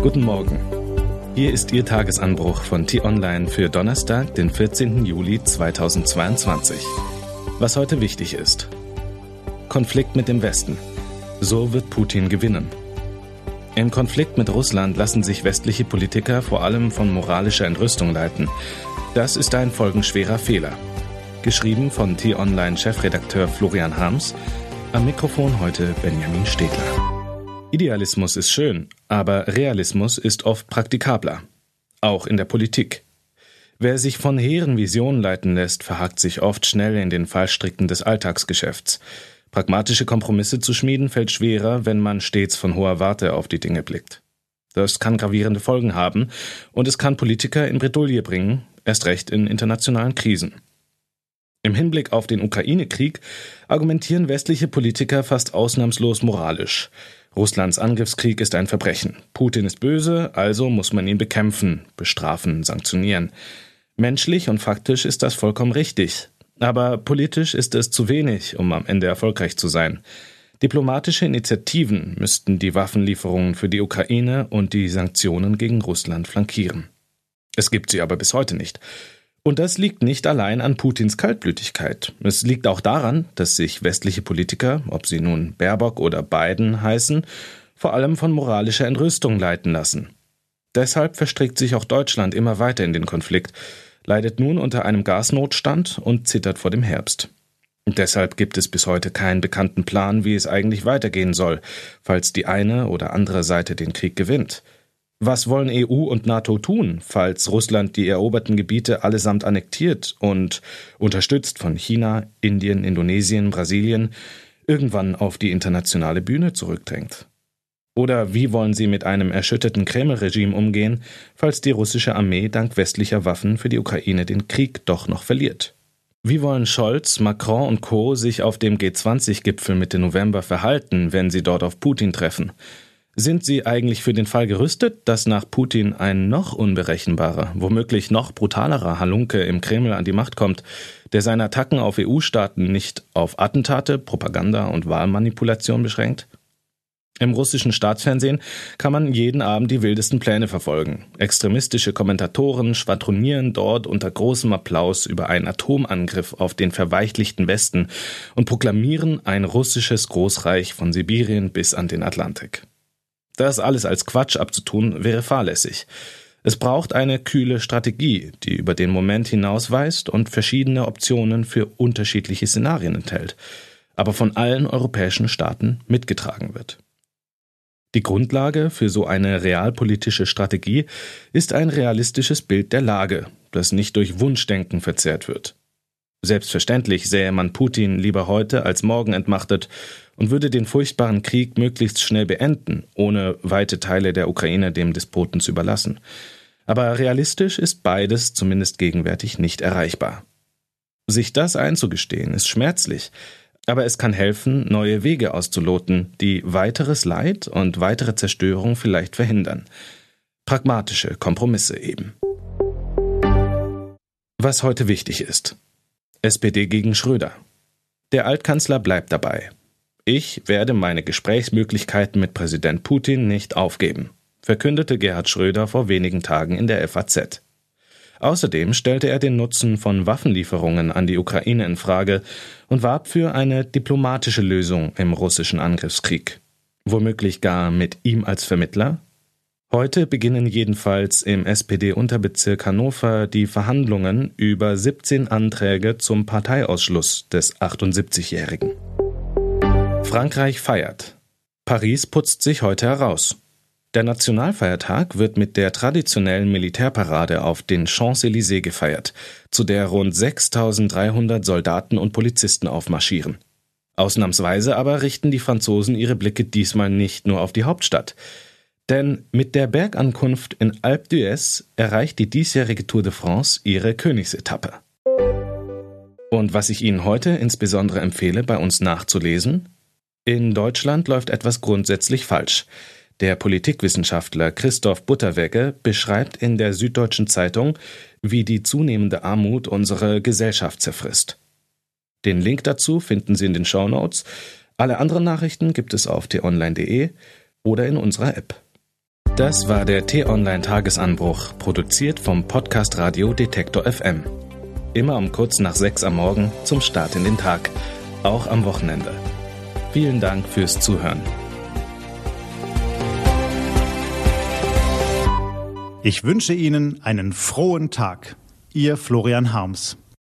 Guten Morgen. Hier ist Ihr Tagesanbruch von T-Online für Donnerstag, den 14. Juli 2022. Was heute wichtig ist. Konflikt mit dem Westen. So wird Putin gewinnen. Im Konflikt mit Russland lassen sich westliche Politiker vor allem von moralischer Entrüstung leiten. Das ist ein folgenschwerer Fehler. Geschrieben von T-Online-Chefredakteur Florian Harms. Am Mikrofon heute Benjamin Stegler. Idealismus ist schön, aber Realismus ist oft praktikabler. Auch in der Politik. Wer sich von hehren Visionen leiten lässt, verhakt sich oft schnell in den Fallstricken des Alltagsgeschäfts. Pragmatische Kompromisse zu schmieden fällt schwerer, wenn man stets von hoher Warte auf die Dinge blickt. Das kann gravierende Folgen haben und es kann Politiker in Bredouille bringen, erst recht in internationalen Krisen. Im Hinblick auf den Ukraine-Krieg argumentieren westliche Politiker fast ausnahmslos moralisch. Russlands Angriffskrieg ist ein Verbrechen. Putin ist böse, also muss man ihn bekämpfen, bestrafen, sanktionieren. Menschlich und faktisch ist das vollkommen richtig. Aber politisch ist es zu wenig, um am Ende erfolgreich zu sein. Diplomatische Initiativen müssten die Waffenlieferungen für die Ukraine und die Sanktionen gegen Russland flankieren. Es gibt sie aber bis heute nicht. Und das liegt nicht allein an Putins Kaltblütigkeit. Es liegt auch daran, dass sich westliche Politiker, ob sie nun Baerbock oder Biden heißen, vor allem von moralischer Entrüstung leiten lassen. Deshalb verstrickt sich auch Deutschland immer weiter in den Konflikt, leidet nun unter einem Gasnotstand und zittert vor dem Herbst. Deshalb gibt es bis heute keinen bekannten Plan, wie es eigentlich weitergehen soll, falls die eine oder andere Seite den Krieg gewinnt. Was wollen EU und NATO tun, falls Russland die eroberten Gebiete allesamt annektiert und, unterstützt von China, Indien, Indonesien, Brasilien, irgendwann auf die internationale Bühne zurückdrängt? Oder wie wollen sie mit einem erschütterten Kreml-Regime umgehen, falls die russische Armee dank westlicher Waffen für die Ukraine den Krieg doch noch verliert? Wie wollen Scholz, Macron und Co. sich auf dem G20-Gipfel Mitte November verhalten, wenn sie dort auf Putin treffen? Sind sie eigentlich für den Fall gerüstet, dass nach Putin ein noch unberechenbarer, womöglich noch brutalerer Halunke im Kreml an die Macht kommt, der seine Attacken auf EU-Staaten nicht auf Attentate, Propaganda und Wahlmanipulation beschränkt? Im russischen Staatsfernsehen kann man jeden Abend die wildesten Pläne verfolgen. Extremistische Kommentatoren schwadronieren dort unter großem Applaus über einen Atomangriff auf den verweichlichten Westen und proklamieren ein russisches Großreich von Sibirien bis an den Atlantik. Das alles als Quatsch abzutun, wäre fahrlässig. Es braucht eine kühle Strategie, die über den Moment hinausweist und verschiedene Optionen für unterschiedliche Szenarien enthält, aber von allen europäischen Staaten mitgetragen wird. Die Grundlage für so eine realpolitische Strategie ist ein realistisches Bild der Lage, das nicht durch Wunschdenken verzerrt wird. Selbstverständlich sähe man Putin lieber heute als morgen entmachtet und würde den furchtbaren Krieg möglichst schnell beenden, ohne weite Teile der Ukraine dem Despoten zu überlassen. Aber realistisch ist beides zumindest gegenwärtig nicht erreichbar. Sich das einzugestehen, ist schmerzlich, aber es kann helfen, neue Wege auszuloten, die weiteres Leid und weitere Zerstörung vielleicht verhindern. Pragmatische Kompromisse eben. Was heute wichtig ist. SPD gegen Schröder. Der Altkanzler bleibt dabei. Ich werde meine Gesprächsmöglichkeiten mit Präsident Putin nicht aufgeben, verkündete Gerhard Schröder vor wenigen Tagen in der FAZ. Außerdem stellte er den Nutzen von Waffenlieferungen an die Ukraine in Frage und warb für eine diplomatische Lösung im russischen Angriffskrieg. Womöglich gar mit ihm als Vermittler? Heute beginnen jedenfalls im SPD-Unterbezirk Hannover die Verhandlungen über 17 Anträge zum Parteiausschluss des 78-Jährigen. Frankreich feiert. Paris putzt sich heute heraus. Der Nationalfeiertag wird mit der traditionellen Militärparade auf den Champs-Élysées gefeiert, zu der rund 6300 Soldaten und Polizisten aufmarschieren. Ausnahmsweise aber richten die Franzosen ihre Blicke diesmal nicht nur auf die Hauptstadt. Denn mit der Bergankunft in Alpe d'Huez erreicht die diesjährige Tour de France ihre Königsetappe. Und was ich Ihnen heute insbesondere empfehle, bei uns nachzulesen? In Deutschland läuft etwas grundsätzlich falsch. Der Politikwissenschaftler Christoph Butterwegge beschreibt in der Süddeutschen Zeitung, wie die zunehmende Armut unsere Gesellschaft zerfrisst. Den Link dazu finden Sie in den Show Notes. Alle anderen Nachrichten gibt es auf t-online.de oder in unserer App. Das war der T-Online-Tagesanbruch, produziert vom Podcast Radio Detektor FM. Immer um kurz nach sechs am Morgen zum Start in den Tag, auch am Wochenende. Vielen Dank fürs Zuhören. Ich wünsche Ihnen einen frohen Tag. Ihr Florian Harms.